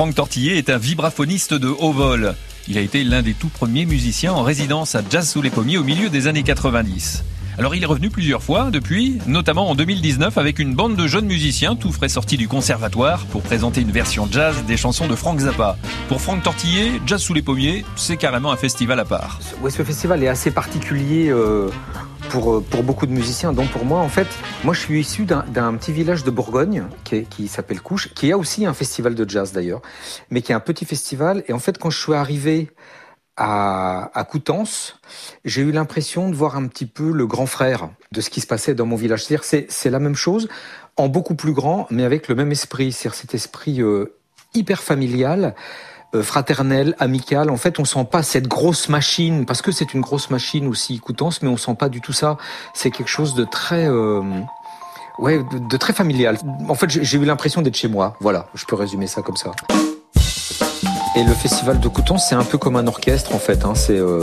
Franck Tortillé est un vibraphoniste de haut vol. Il a été l'un des tout premiers musiciens en résidence à Jazz sous les pommiers au milieu des années 90. Alors il est revenu plusieurs fois depuis, notamment en 2019 avec une bande de jeunes musiciens tout frais sortis du conservatoire pour présenter une version jazz des chansons de Frank Zappa. Pour Franck Tortillé, Jazz sous les pommiers, c'est carrément un festival à part. Ce festival est assez particulier euh, pour, euh, pour beaucoup de musiciens, dont pour moi. En fait, moi je suis issu d'un petit village de Bourgogne qui, qui s'appelle Couche, qui a aussi un festival de jazz d'ailleurs, mais qui est un petit festival. Et en fait, quand je suis arrivé à, à Coutances, j'ai eu l'impression de voir un petit peu le grand frère de ce qui se passait dans mon village. C'est-à-dire, c'est la même chose, en beaucoup plus grand, mais avec le même esprit. C'est-à-dire cet esprit euh, hyper familial, euh, fraternel, amical. En fait, on sent pas cette grosse machine, parce que c'est une grosse machine aussi, Coutances, mais on sent pas du tout ça. C'est quelque chose de très... Euh, ouais, de, de très familial. En fait, j'ai eu l'impression d'être chez moi. Voilà, je peux résumer ça comme ça. Et le festival de Coutances, c'est un peu comme un orchestre en fait. Hein. C'est euh,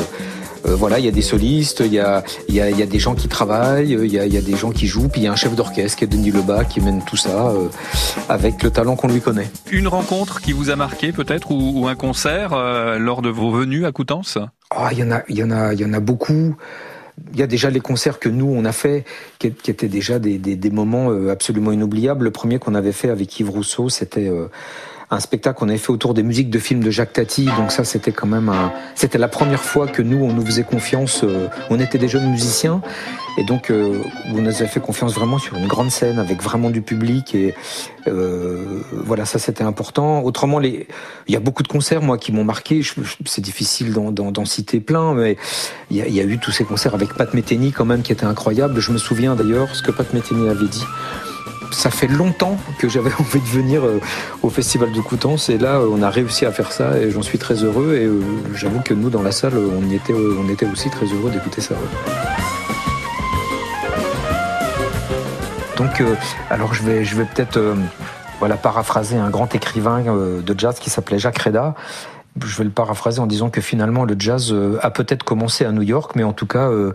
euh, voilà, il y a des solistes, il y a, y, a, y a des gens qui travaillent, il y a, y a des gens qui jouent, puis il y a un chef d'orchestre qui est Denis Lebas qui mène tout ça euh, avec le talent qu'on lui connaît. Une rencontre qui vous a marqué peut-être ou, ou un concert euh, lors de vos venues à Coutances Ah, il y en a, il y en a, il y en a beaucoup. Il y a déjà les concerts que nous on a fait, qui, étaient déjà des, des, des moments euh, absolument inoubliables. Le premier qu'on avait fait avec Yves Rousseau, c'était euh, un spectacle qu'on avait fait autour des musiques de films de Jacques Tati. Donc ça, c'était quand même un... C'était la première fois que nous, on nous faisait confiance. euh, on était des jeunes musiciens. Et donc, euh, on nous avait fait confiance vraiment sur une grande scène avec vraiment du public. Et euh, voilà, ça, c'était important. Autrement, les... il y a beaucoup de concerts, moi, qui m'ont marqué. C'est difficile d'en- citer plein, mais il y, a, il y a eu tous ces concerts avec Pat Metheny, quand même, qui étaient incroyables. Je me souviens d'ailleurs ce que Pat Metheny avait dit ça fait longtemps que j'avais envie de venir euh, au festival de Coutances et là euh, on a réussi à faire ça et j'en suis très heureux et euh, j'avoue que nous dans la salle on y était on était aussi très heureux d'écouter ça. Donc alors je vais je vais peut-être voilà paraphraser un grand écrivain de jazz qui s'appelait Jacques Reda. Je vais le paraphraser en disant que finalement le jazz euh, a peut-être commencé à New York, mais en tout cas, euh,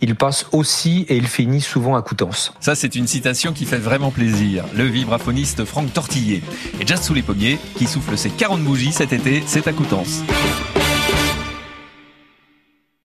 il passe aussi et il finit souvent à Coutances. Ça, c'est une citation qui fait vraiment plaisir. Le vibraphoniste Franck Tortillé. Et Jazz sous les pommiers, qui souffle ses 40 bougies cet été, c'est à Coutances.